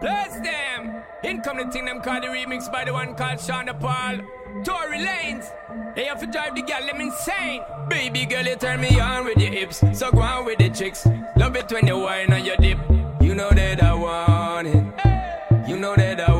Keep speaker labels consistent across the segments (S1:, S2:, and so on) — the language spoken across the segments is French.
S1: Bless them! In come the thing them called the remix by the one called Shonda Paul. Tory Lanes, they have to drive the gal, them insane. Baby girl, you turn me on with your hips, so go on with the chicks. Love it when you whine on your dip. You know that I want it. You know that I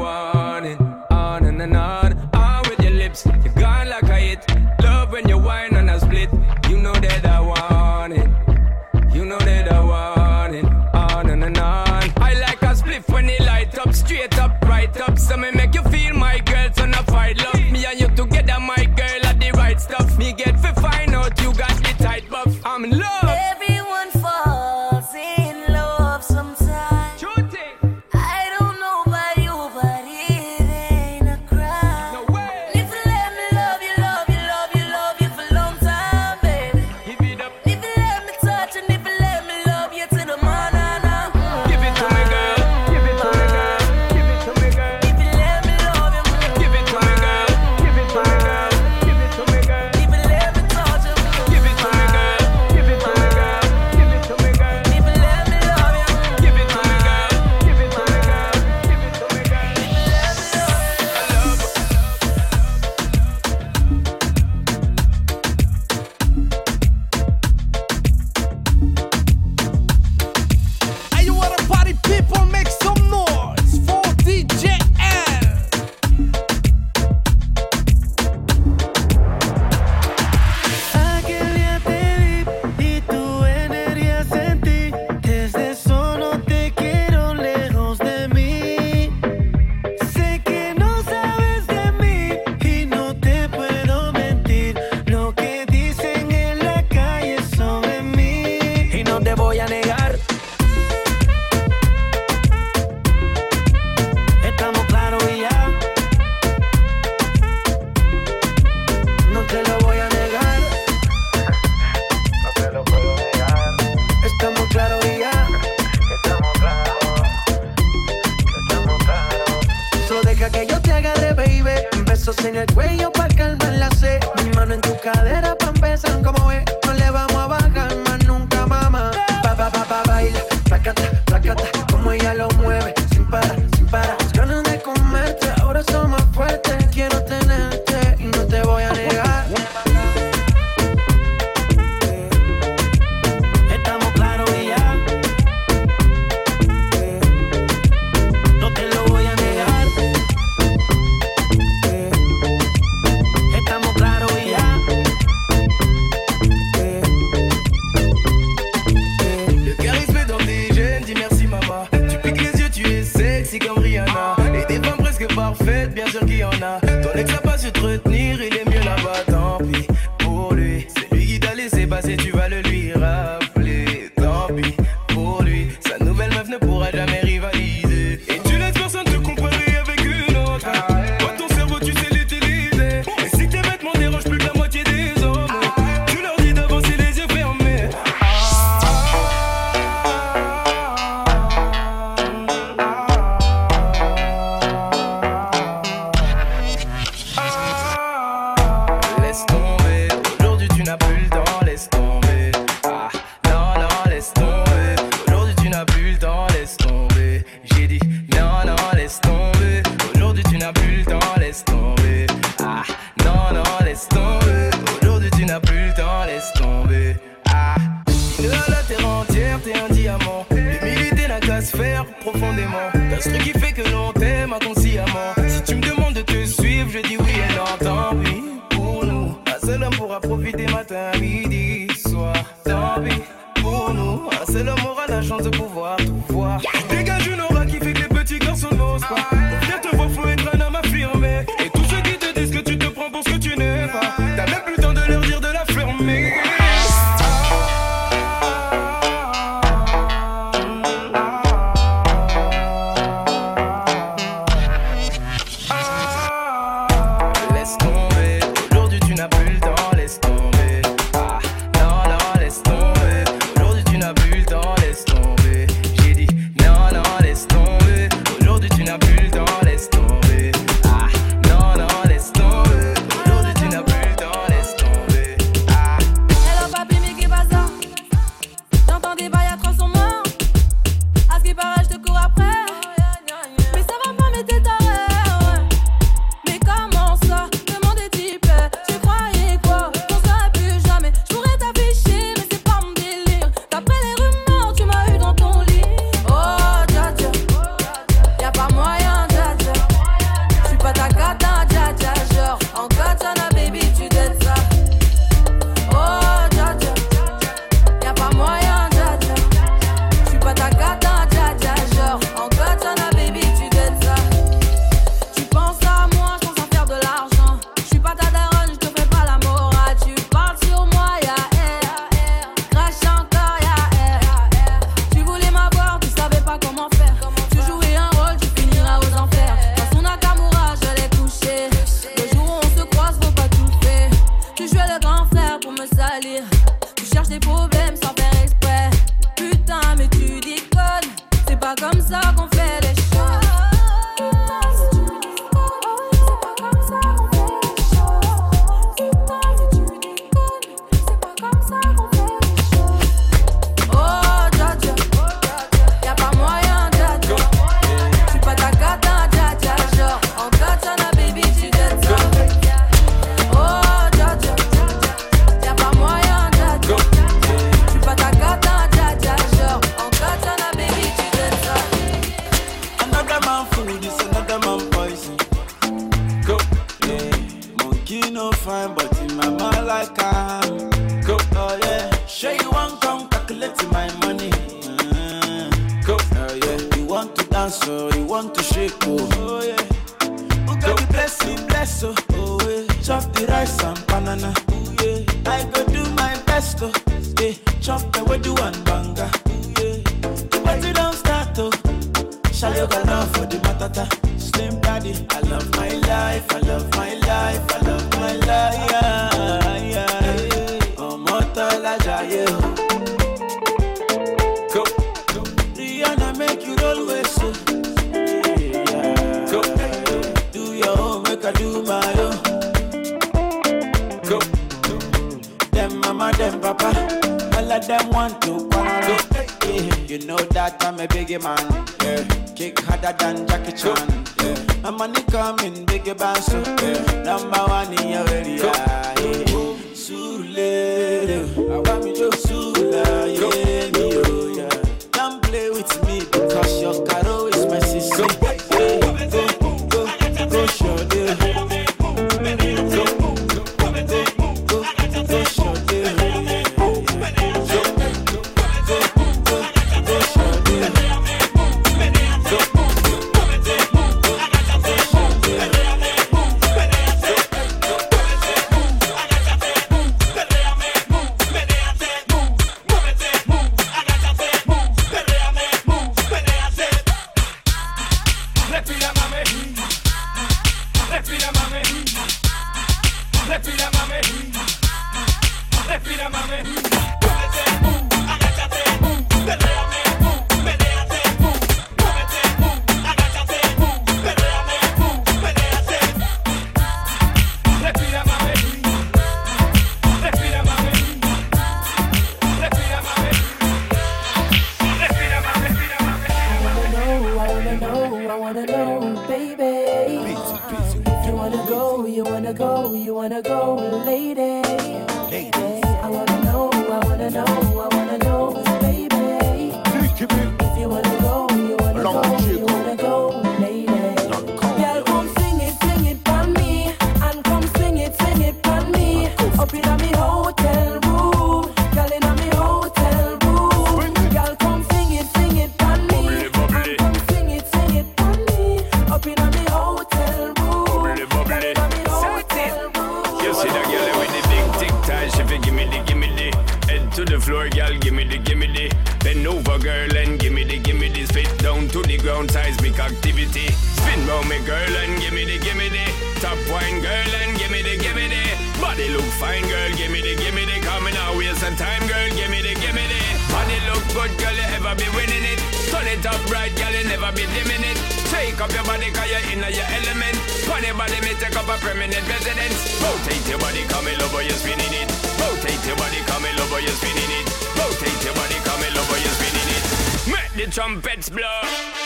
S1: girl, and give me the, give
S2: me the.
S1: Body look fine, girl, give me the, give me
S3: the. Coming
S4: out, waste some time, girl, give me
S5: the, give me the. Body look good, girl, you ever be winning it. Turn it up right, girl, you never be dimming it. Take up your body, cause you're in your element. Funny body me take up a permanent residence. Rotate your body, come over, you're spinning it. Rotate your body, come over, you're spinning it. Rotate your body, come over, you're spinning it. Make the trumpets blow.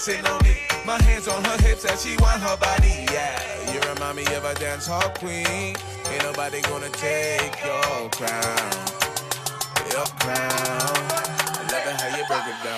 S6: waxing on me. My hands on her hips as she want her body. Yeah, you remind me of a dance hall queen. Ain't nobody gonna take your crown. Your crown. I love it how you break it down.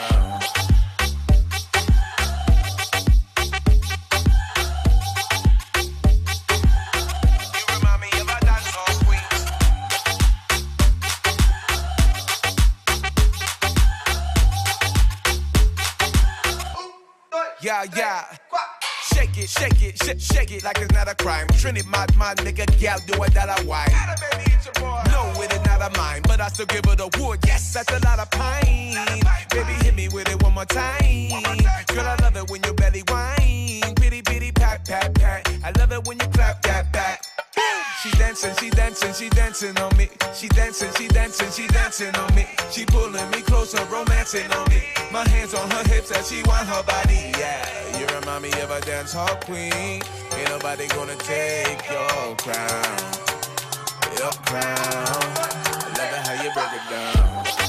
S6: Trinity, my, my nigga, gal, do it that I why. No, it is not a mine, but I still give it a wood. Yes, that's a lot of pain. Baby, hit me with it one more time. Girl, I love it when your belly whine. Pity, pity, pat, pat, pat. I love it when you clap that back. She dancing, she dancing, she dancing on me. She dancing, she and she dancing on me. She pulling me closer, romancing on me. My hands on her hips as she want her body. Yeah, you remind me of a dance hall queen. Ain't nobody gonna take your crown, your crown. Loving how you break it down.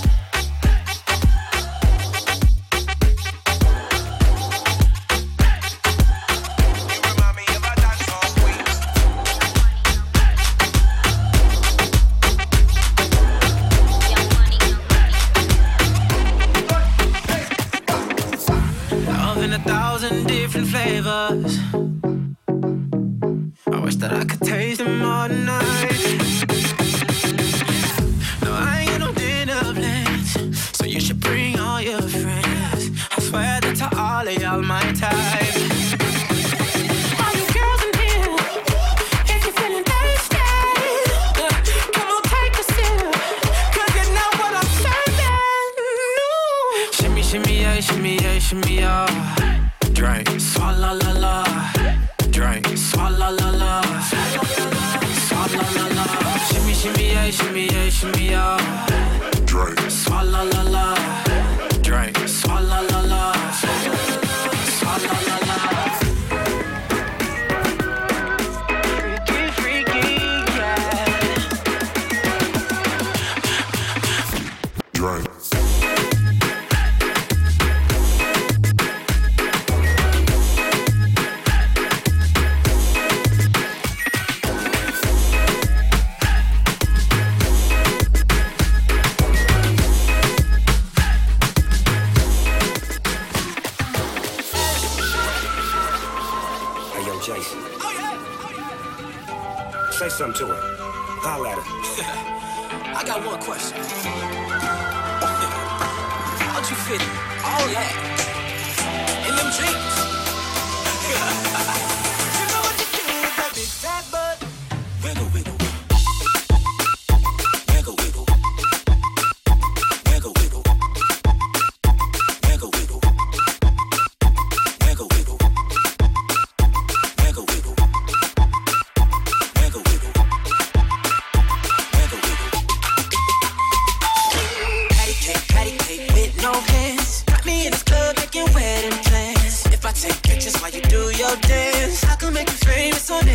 S7: favor.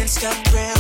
S7: stop.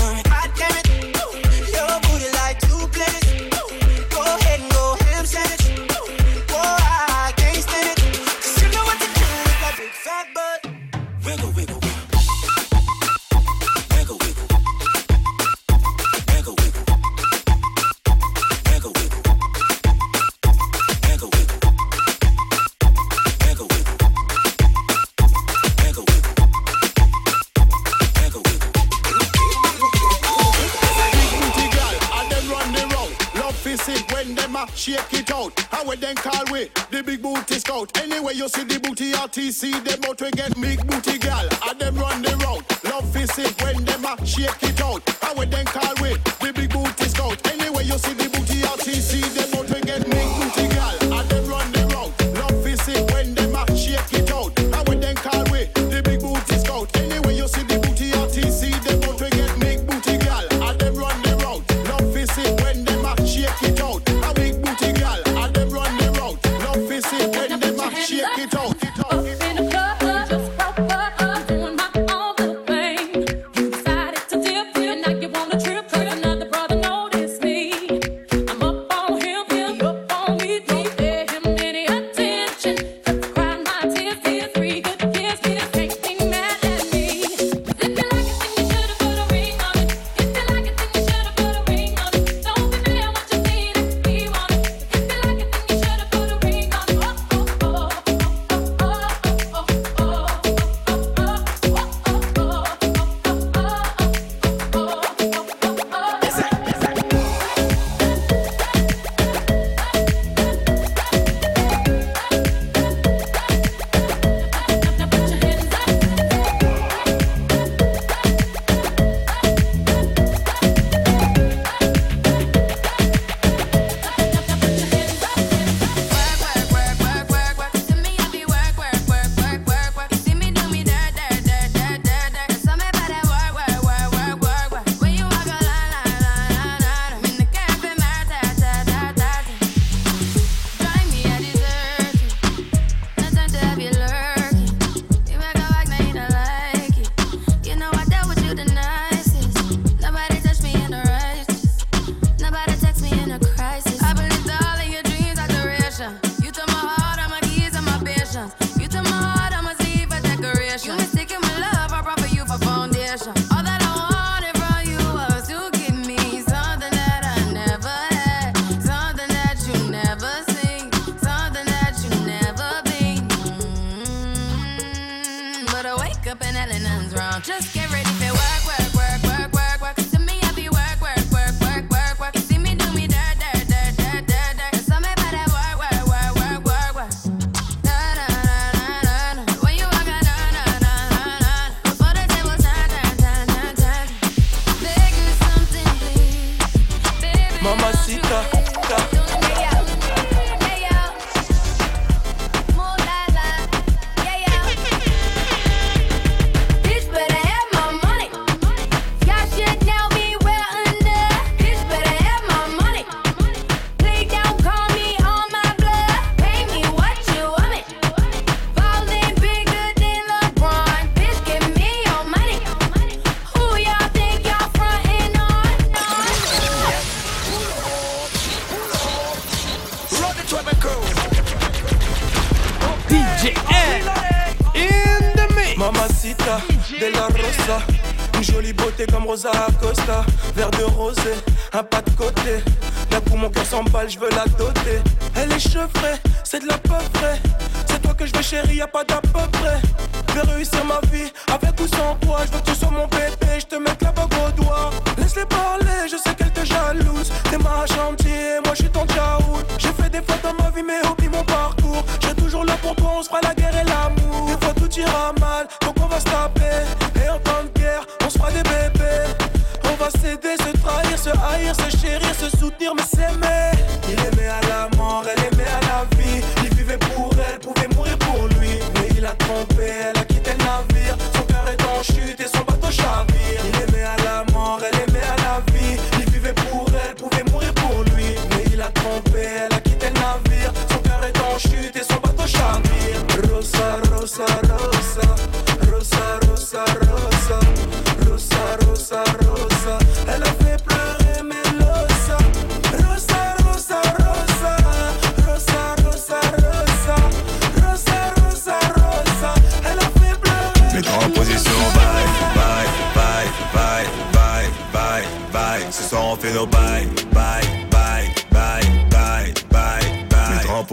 S7: se chérir, se soutenir, mais s'aimer. Il aimait à la mort, elle aimait à la vie. Il vivait pour elle, pouvait mourir pour lui. Mais il a trompé, elle a quitté le navire. Son cœur est en chute,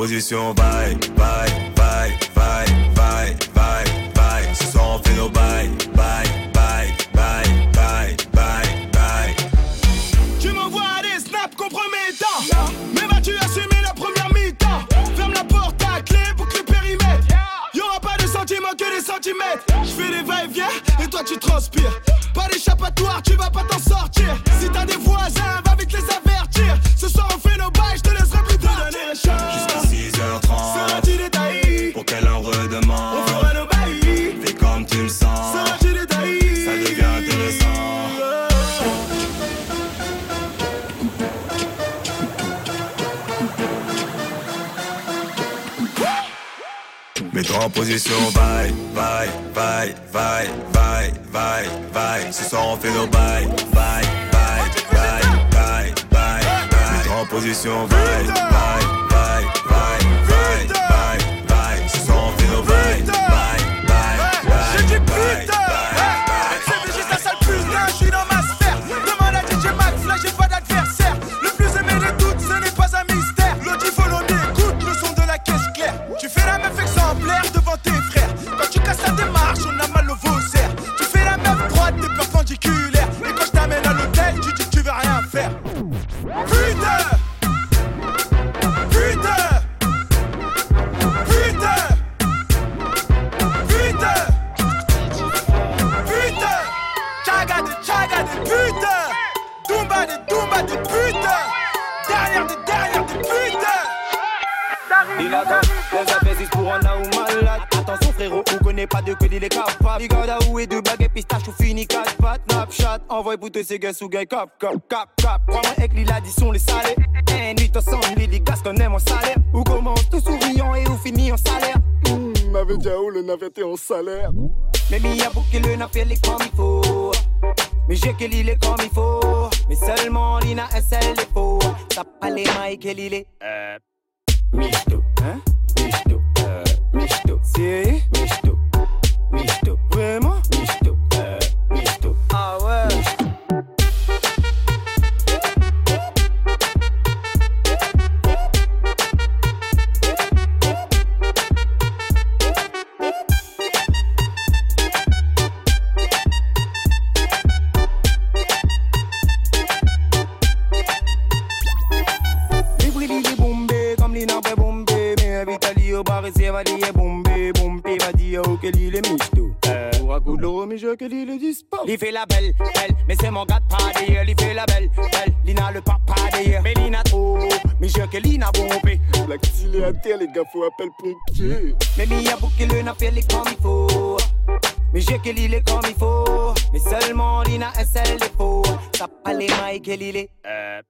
S8: position, bye. vai sur bye, bye, bye, bye, bye, bye, bye. Ce soir on fait nos bye, bye, bye, bye, bye, bye, bye. en position bye.
S7: pas de que
S9: il est capable. Il garde à où et de baguette pistache ou fini 4 pattes. Snapchat, envoie pour te ces gars sous gars cap cap cap cap. Prends-moi avec l'addition, les salés. Et nuit ensemble, les gars qu'on aime en salaire. Ou commence tout souriant et ou finit en salaire. Mmh, avec Diao, le navette est en salaire. Mais Mia pour qu'il le n'a fait les comme il faut. Mais j'ai qu'il il est comme il faut. Mais seulement il a un seul défaut. Ça pas les mailles qu'il il est. Euh. Hein? Michto, euh. Michto. C'est. Michto. Mister i Mister que l'île est michto. Pour un coup de l'eau, mais je que l'île est dispo. Il fait la belle, belle, mais c'est mon gars de pas d'ailleurs. Il fait la belle, belle, Lina le papa d'ailleurs. Mais Lina trop, mais je que Lina bombé.
S10: La qu'il est à terre, les gars, faut appeler pompier.
S9: Mais Mia boucle le n'a fait les comme il faut. Mais je que l'île est comme il faut. Mais seulement Lina est celle des faux. Ça pas les mailles que l'île est. Euh.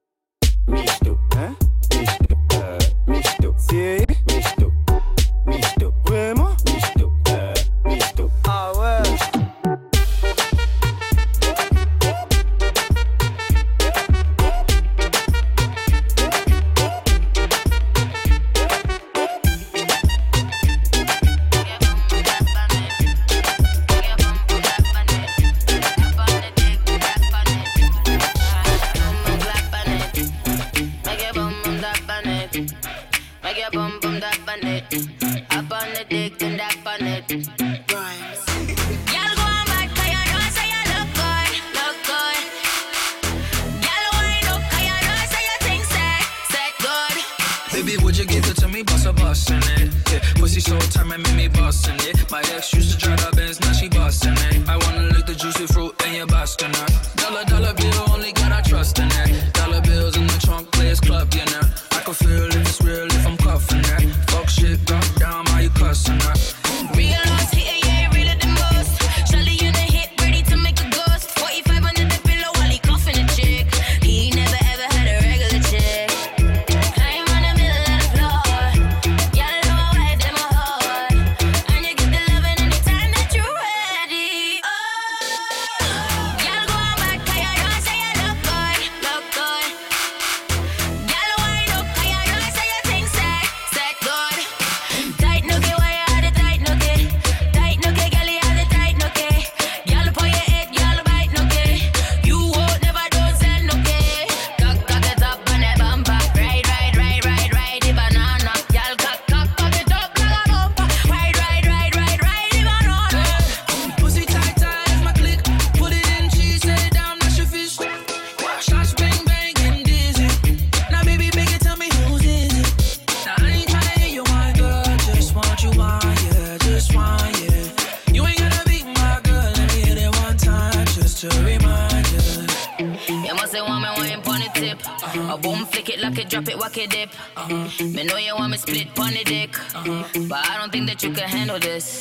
S9: Michto, hein? Michto, euh. Michto, c'est Michto,
S11: Baby, would you give it to me? Bust a bus in it. Yeah, pussy so tight, man, make me bustin' it. My ex used to drive the Benz, now she bustin' it. I wanna lick the juicy fruit and you're bustin' her. Dollar, dollar bill, only got I trust in it. Dollar bills in the trunk, players club, you know. I can feel if it's real if I'm cuffin' that. Fuck shit, drop down, how you cussin' that?
S12: Real that you can handle this.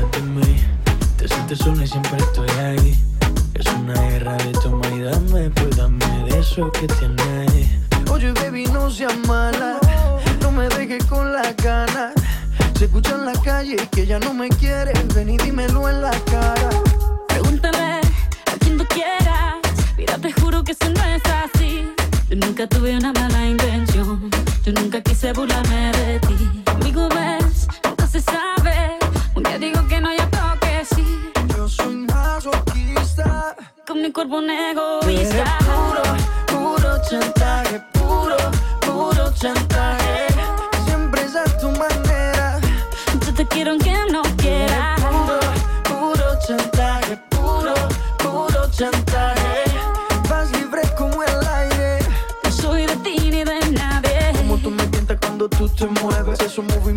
S13: De mí Te sientes sola y siempre estoy ahí Es una guerra de toma y dame Pues dame de eso que tienes
S14: Oye, baby, no seas mala. No me dejes con la gana. Se escucha en la calle que ya no me quieres. Ven y dímelo en la cara.
S15: Pregúntale a quien tú quieras. Mira, te juro que eso no es así. Yo nunca tuve una mala intención. Yo nunca quise burlarme de ti. Mi cuerpo un egoísta.
S14: puro, puro chantaje. Puro, puro chantaje. Siempre es a tu manera.
S15: Yo te quiero aunque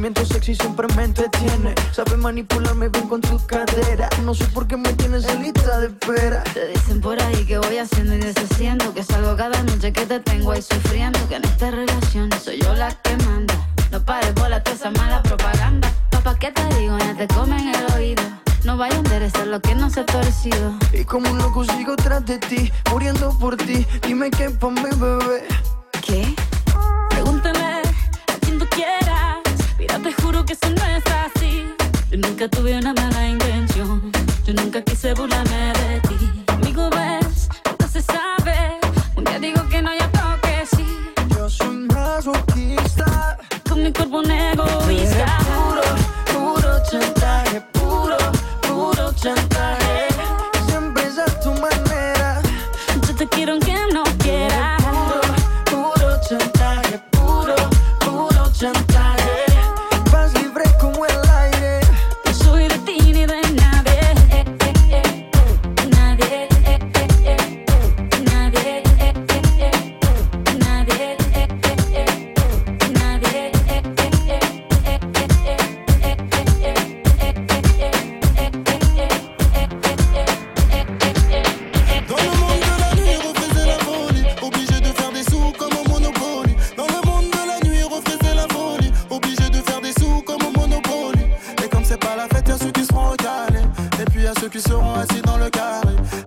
S14: Esos movimientos sexy siempre me entretiene. Sabes manipularme bien con tu cadera. No sé por qué me tienes en lista de espera.
S15: Te dicen por ahí que voy haciendo y deshaciendo. Que salgo cada noche que te tengo ahí sufriendo. Que en esta relación soy yo la que manda. No pares bola toda esa mala propaganda. Papá, ¿qué te digo? Ya te comen el oído. No vaya a enderezar lo que no se ha torcido.
S14: Y como un loco sigo tras de ti, muriendo por ti. Dime qué pa' mi bebé.
S15: nunca tuve una mala intención. Yo nunca quise burlarme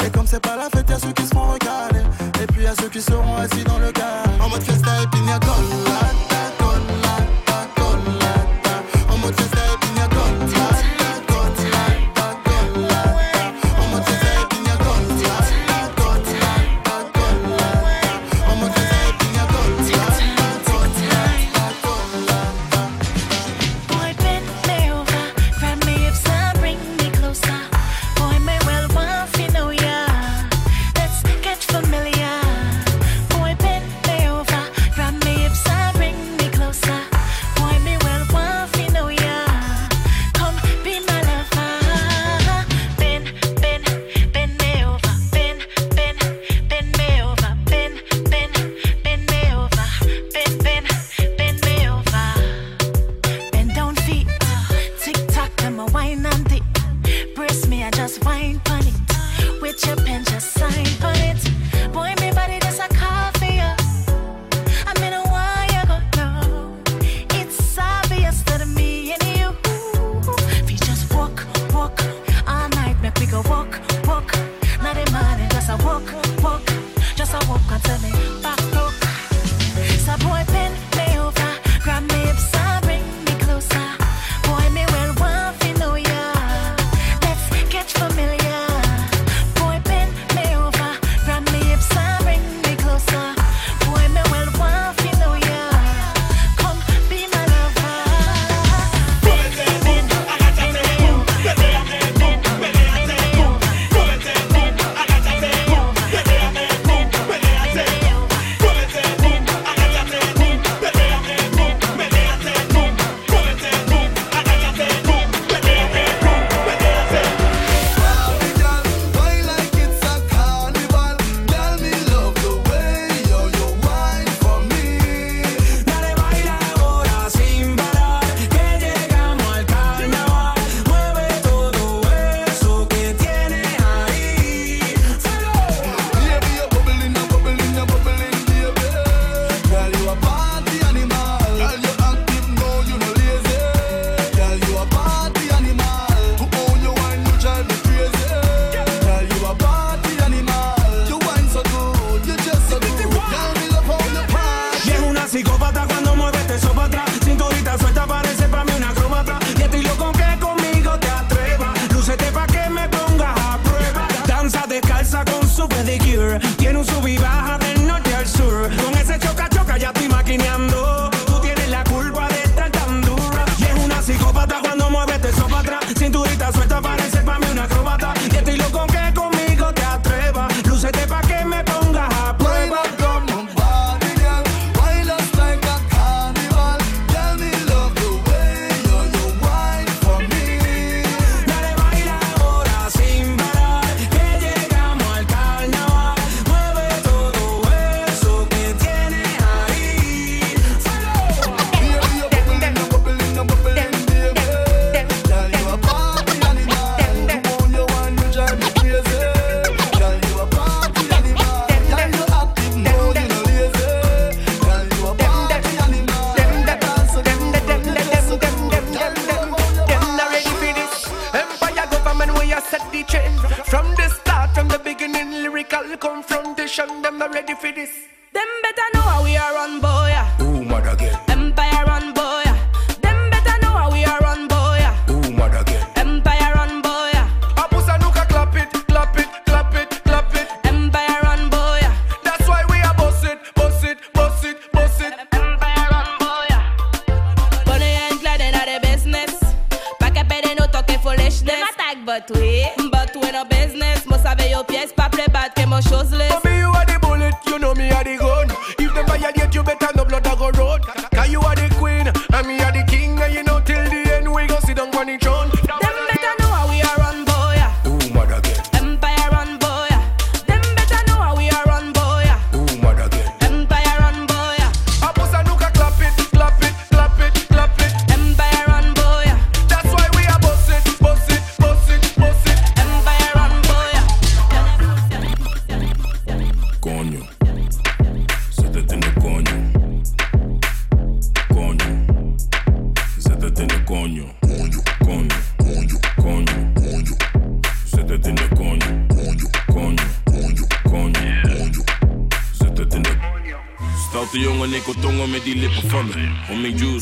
S16: Et comme c'est pas la fête, y'a ceux qui se font recaler. Et puis y'a ceux qui seront assis dans le carré. En mode fiesta et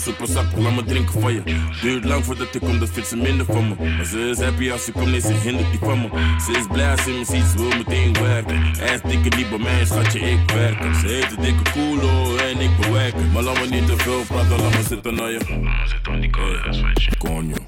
S8: super sap, laat me drinken van je. Duurt lang voordat ik kom, dat vindt ze minder van me. Maar ze is happy als ze komt, nee, ze hindert die van me. Ze is blij als ze me ziet, ze wil meteen werken. Hij is dikke die bij mij, schatje, ik werk. Ze heeft een dikke koelo en ik bewerken. Maar laat me niet te veel praten, laat me zitten naar je.
S17: Laat me zitten aan die Konjo.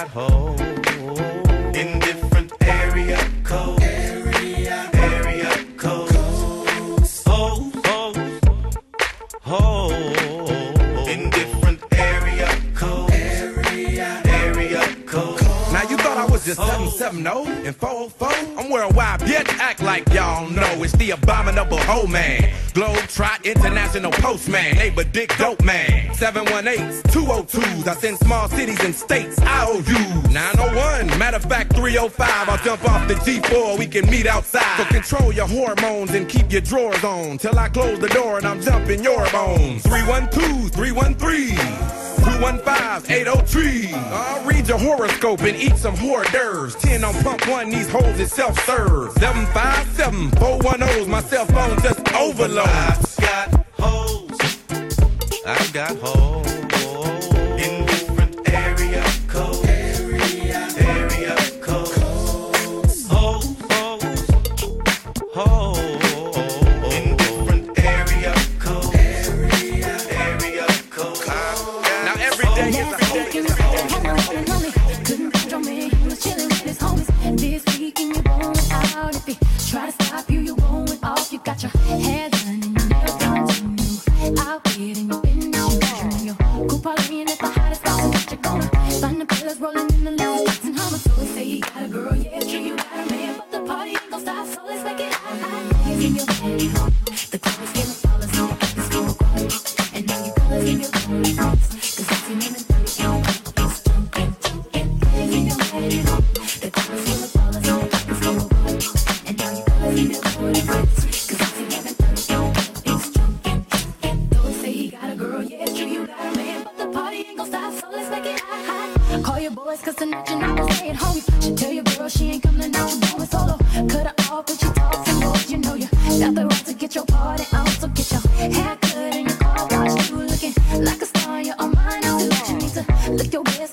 S18: In
S19: different area codes. Area, area codes. Oh, oh, oh. In different area codes. Area, area codes.
S6: Now you thought I was just 770 and 404? I'm worldwide, bitch. Act like y'all know it's the abominable hoe man. Glow Trot International Postman, neighbor Dick Dope Man. 718s, 202s, I send small cities and states, IOU. 901, matter of fact, 305, I'll jump off the G4, we can meet outside. So control your hormones and keep your drawers on. Till I close the door and I'm jumping your bones. 312, 313. 215-803. I'll read your horoscope and eat some hors d'oeuvres. 10 on pump one, these hoes is self-serve. 757-410's my cell phone just overload
S19: got holes. I got
S2: holes. Lick your best.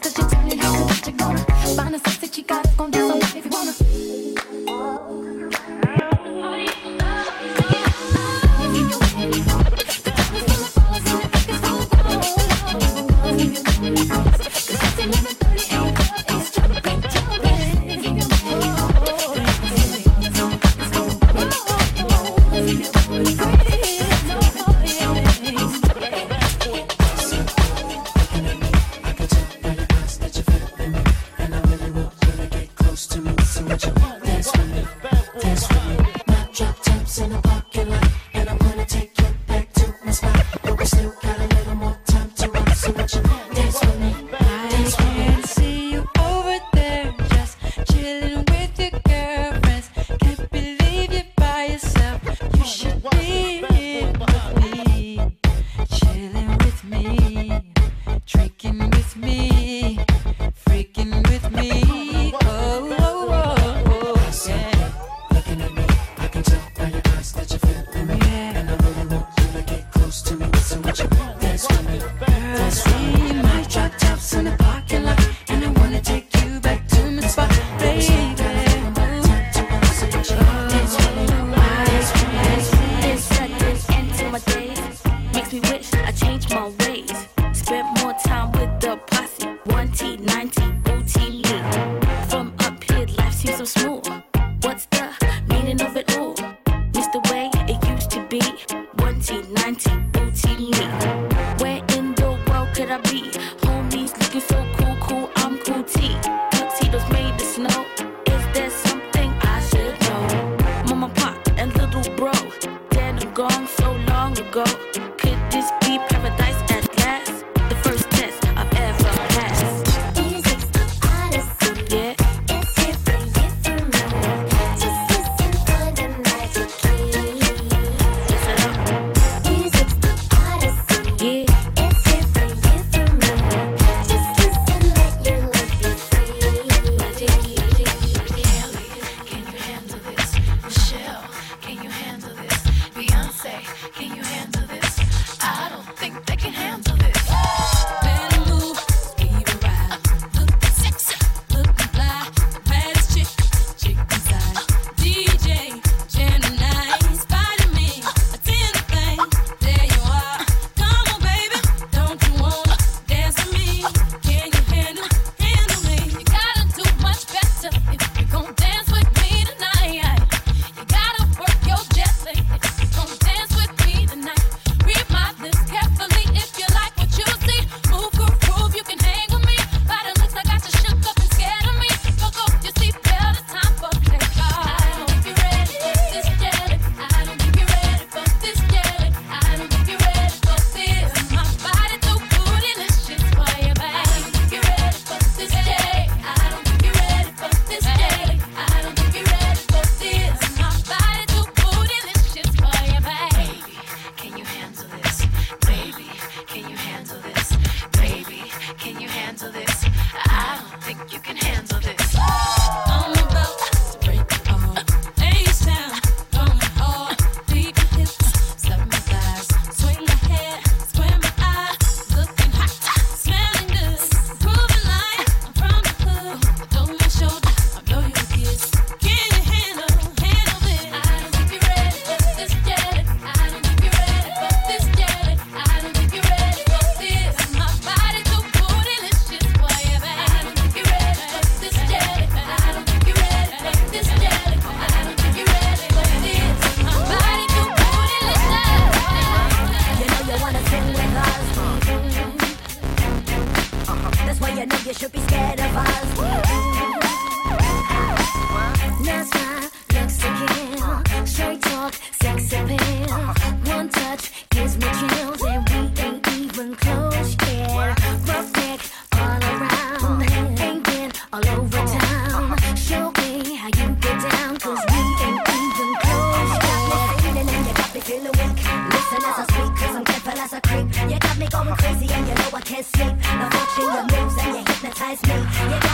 S20: I
S21: know.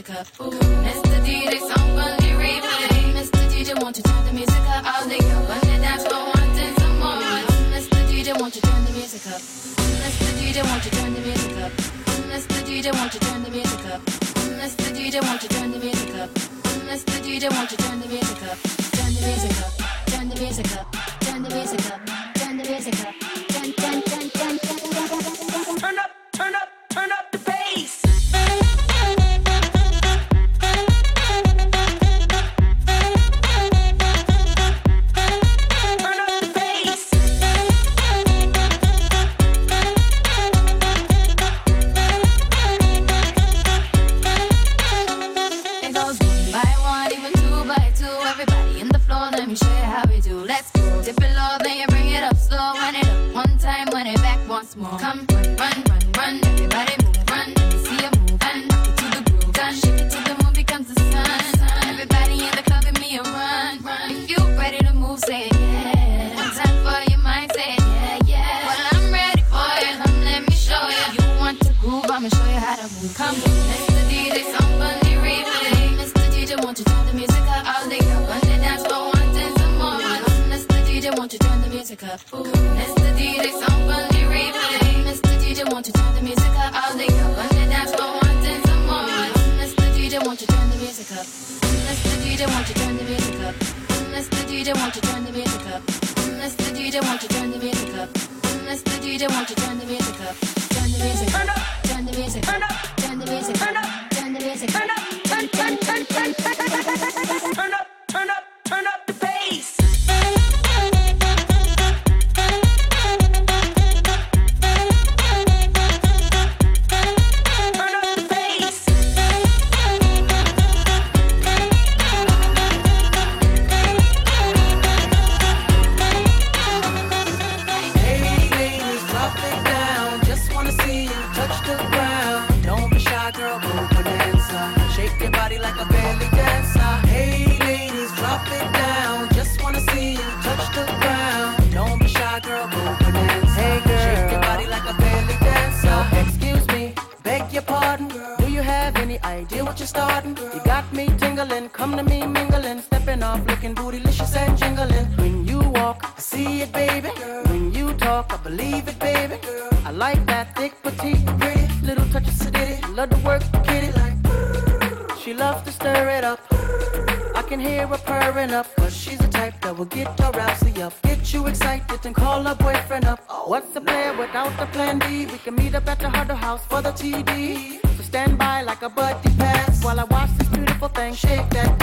S7: music up. Ooh. Mr. DJ, somebody replay. Mr. DJ, won't you turn the music up? All they come on the dance floor wanting some more. Mr. DJ, won't you turn the music up? Mr. DJ, won't you turn the music up? Mr. DJ, won't you turn the music up? Mr. DJ, won't you turn the music up? Mr. DJ, won't you turn the music up? Turn the music up, turn the music up, turn the music up, turn the music up.
S14: Tingling, come to me mingling, stepping off, looking bootylicious and jingling. When you walk, I see it, baby. When you talk, I believe it, baby. I like that thick, petite, pretty, little touch of sedity. Love to work, kitty like. She loves to stir it up. I can hear her purring up, cause she's the type that will get her rousey up. Get you excited and call her boyfriend up. What's the plan without the plan B? We can meet up at the Huddle House for the TD. So stand by like a buddy pass while I watch thing shake
S22: that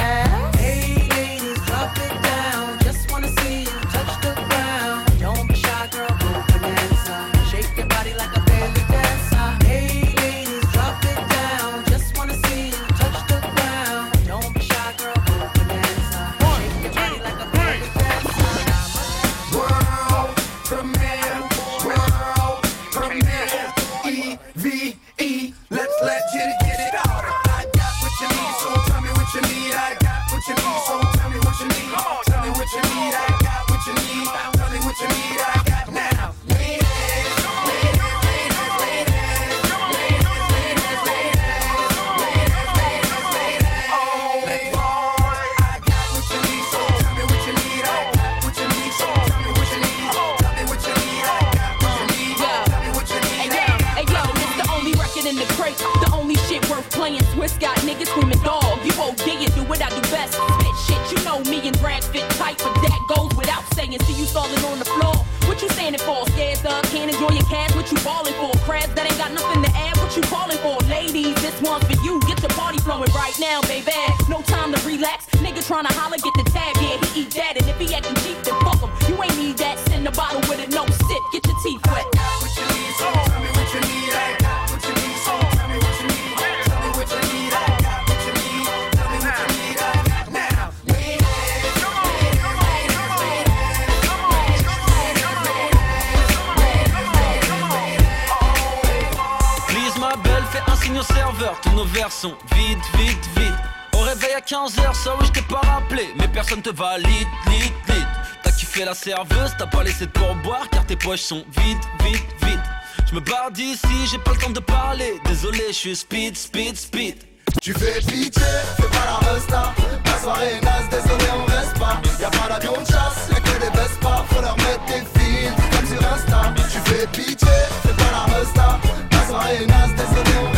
S23: nos verres sont vides, vite, vite. Au réveil à 15h, ça oui je t'ai pas rappelé, mais personne te valide, lit, lit. T'as kiffé la serveuse, t'as pas laissé de pourboire car tes poches sont vides, vite, vite. Je me barre d'ici, j'ai pas le temps de parler, désolé, je suis speed, speed, speed.
S18: Tu fais pitié, fais pas la resta La soirée est naze, désolé on reste pas Y'a pas d'avion de chasse, y'a que des Vespa Faut leur mettre des fils, comme sur Insta Tu fais pitié, fais pas la resta La soirée est naze, désolé on reste pas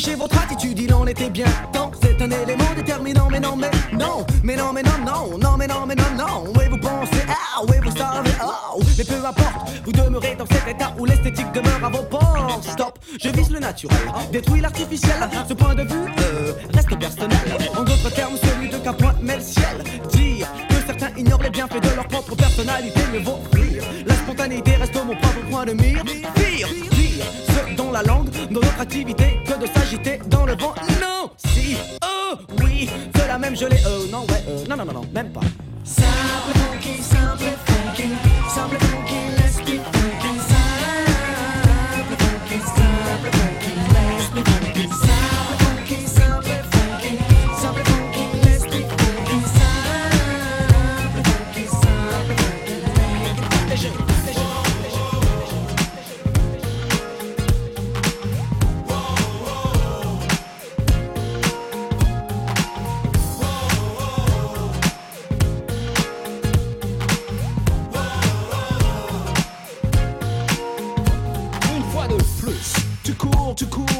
S24: Votre attitude, il en était bien temps. C'est un élément déterminant, mais non, mais non, mais non, mais non, non, non, mais non, mais non, non. Oui, vous pensez, ah, oui, vous savez, oh, mais peu importe, vous demeurez dans cet état où l'esthétique demeure à vos portes. Stop, je vise le naturel, détruis l'artificiel. Ce point de vue euh, reste personnel. En d'autres termes, celui de Capoint met le ciel. Dire que certains ignorent les bienfaits de leur propre personnalité, mieux vaut rire. La spontanéité reste mon propre point de mire. Pire, dire ce dont la langue, dans notre activité, que de s'agiter dans le vent. Non, si, oh, oui, de la même gelée. Euh, non, ouais, euh, non, non, non, non, même pas.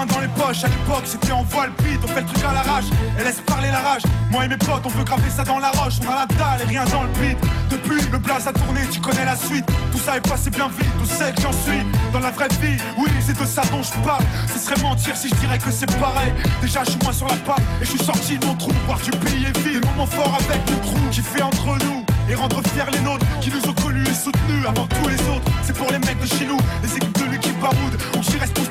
S25: À l'époque, c'était en voile beat, on fait le truc à l'arrache. Et laisse parler la rage. Moi et mes potes, on veut graver ça dans la roche. On a la dalle et rien dans le beat. Depuis, le blaze a tourné, tu connais la suite. Tout ça est passé bien vite, tout sait que j'en suis. Dans la vraie vie, oui, c'est de ça dont je parle. Ce serait mentir si je dirais que c'est pareil. Déjà, je suis moins sur la patte et je suis sorti de mon trou. Voir du pays est vide. Des moments forts avec le trou qui fait entre nous. Et rendre fiers les nôtres qui nous ont connus et soutenus avant tous les autres. C'est pour les mecs de chez nous, les équipes de l'équipe Baroud. On j'y reste posté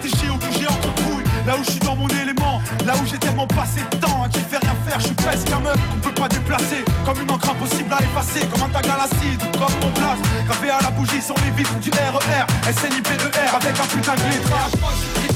S25: Là où je suis dans mon élément, là où j'ai tellement passé de temps à qui fait rien faire, je suis presque un meuf qu'on peut pas déplacer. Comme une encre impossible à effacer, comme un tag à l'acide, comme mon place. Gravé à la bougie sur les vitres du RER, SNIP2R avec un putain de lettrage. C'était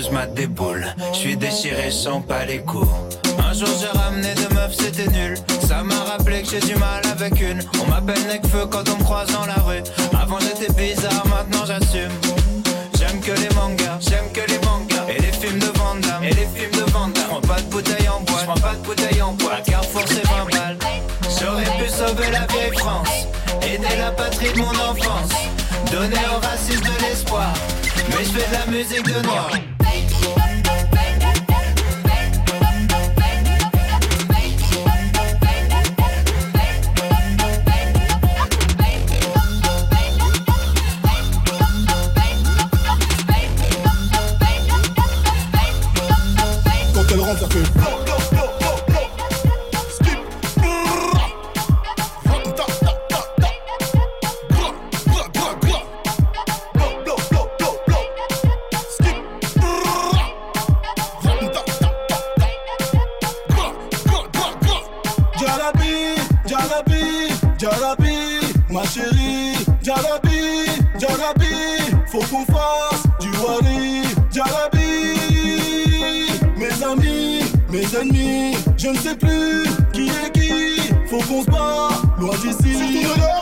S8: je. Je suis déchiré, je sens pas les coups. Un jour j'ai ramené deux meufs, c'était nul. Ça m'a rappelé que j'ai du mal avec une. On m'appelle Necfeu quand on me croise dans la rue. Avant j'étais bizarre, maintenant j'assume. J'aime que les mangas, j'aime que les mangas. Et les films de Van Damme, et les films de Van Damme. J'prends pas de bouteille en bois, j'prends pas de bouteille en bois. Carrefour c'est 20 balles. J'aurais pu sauver la vieille France, aider la patrie de mon enfance, donner aux racistes de l'espoir. Mais je fais de la musique de noir.
S25: Je ne sais plus qui est qui, faut qu'on se bat, loin d'ici.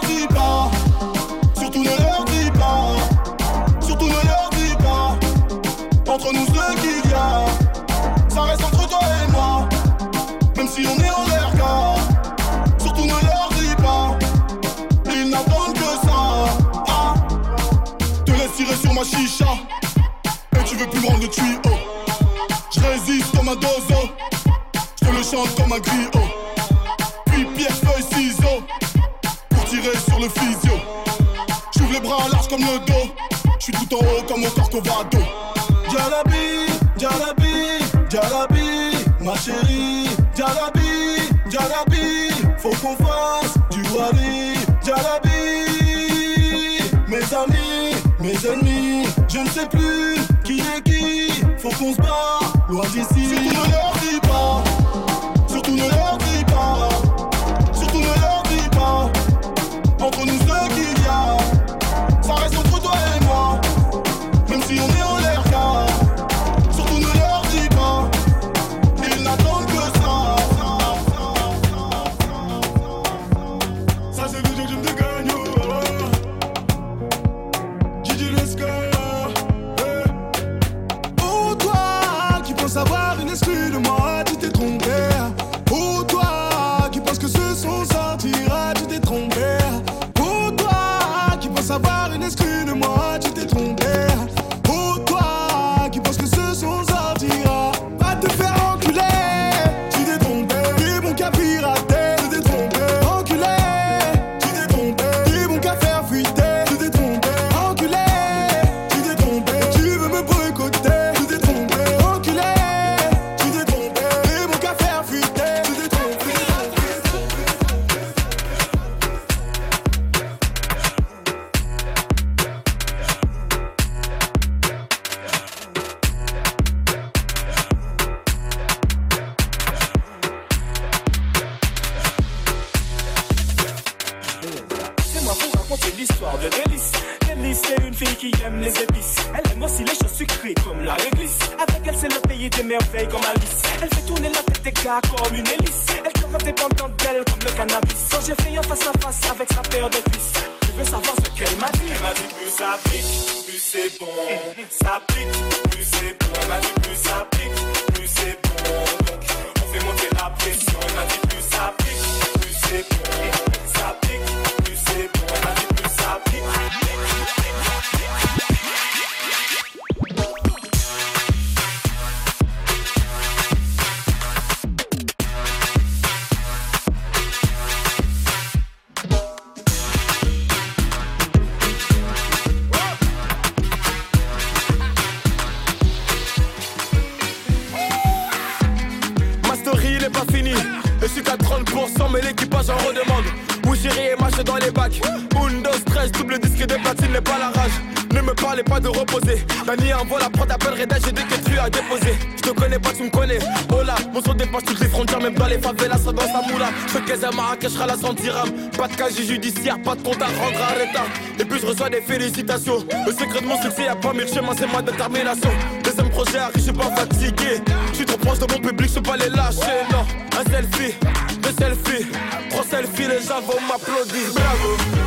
S25: Je ne sais plus qui est qui, faut qu'on se bat, loin d'ici.
S17: Let's do it. Marrakech, à la 100 dirhams Pas de casier judiciaire, pas de compte à rendre à l'état. Et puis je reçois des félicitations. Le secret de mon succès, y'a pas mille chemins, c'est ma détermination. Deuxième projet arrive, je suis pas fatigué. Je suis trop proche de mon public, je peux pas les lâcher Non, un selfie, deux selfies. Trois selfies, les gens vont m'applaudir. Bravo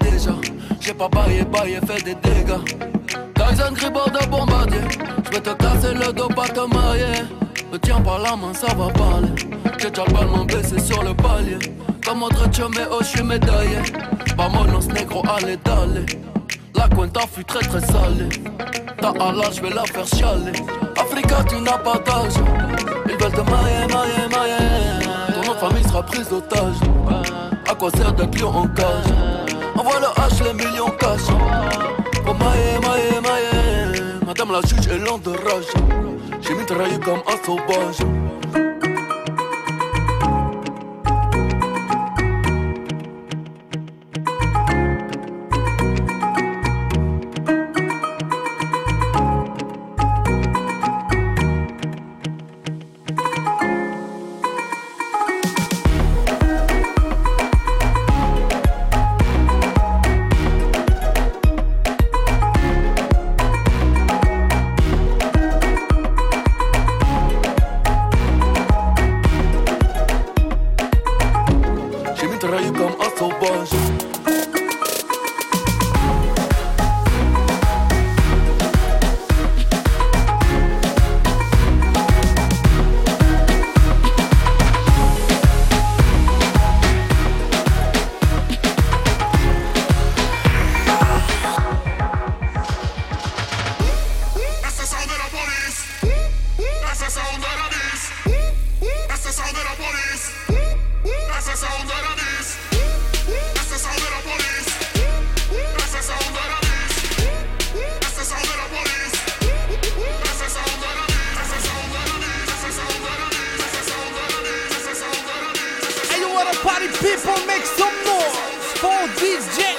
S26: déjà. J'ai pas baillé, baillé, fait des dégâts. Tyson Gribord de bombardier. Je vais te casser le dos, pas te marier. Me tiens par la main, ça va parler. J'ai déjà le baissé sur le palier. Comme autre mais oh, je suis médaillé. Vamonos négro, allez, d'aller. La cuenta fut très très salée. Ta Allah, je vais la faire chialer. Africa, tu n'as pas d'âge. Ils veulent te mailler, mailler, mailler. Ton nom famille sera prise d'otage. À quoi sert d'être lion en cage? Envoie le H, les millions cash. Pour mailler, mailler, mailler. Madame la juge est lente de rage. J'ai mitraillé comme un sauvage. People make some noise for DJ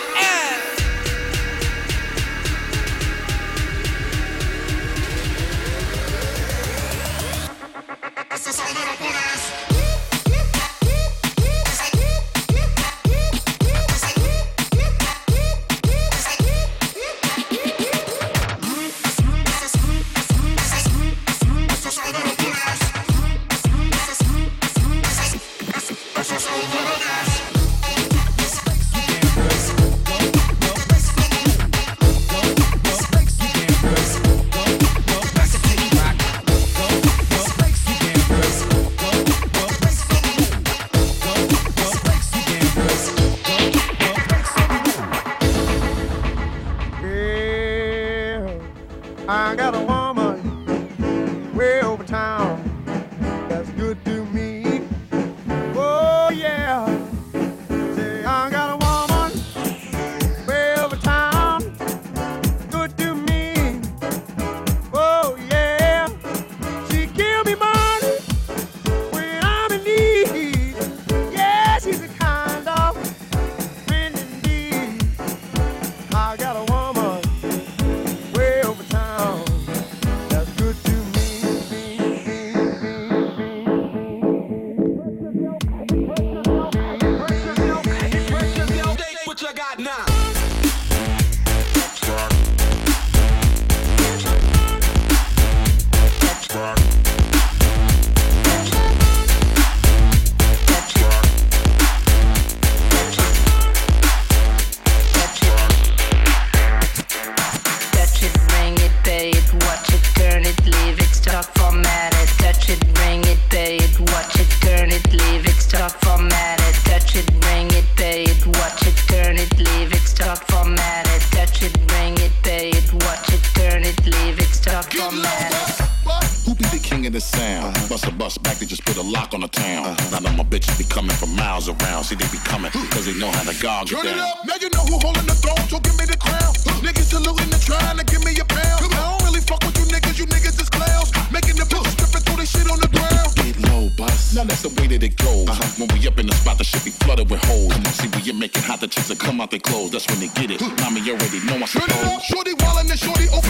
S27: make it hot. The chicks that come out their clothes, that's when they get it. Mommy already know I suppose.
S28: Shorty wallin' and shorty open.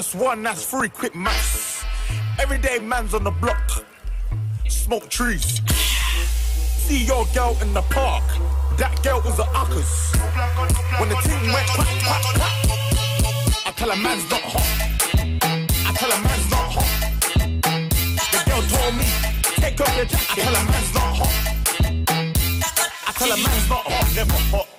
S6: minus one, that's frequent mass. Everyday man's on the block. Smoke trees. See your girl in the park. That girl was a uckers. When the team went quack, quack, quack. I tell a man's not hot. I tell a man's not hot. The girl told me, take off your jacket. I tell a man's not hot. I tell a man's not hot, never hot.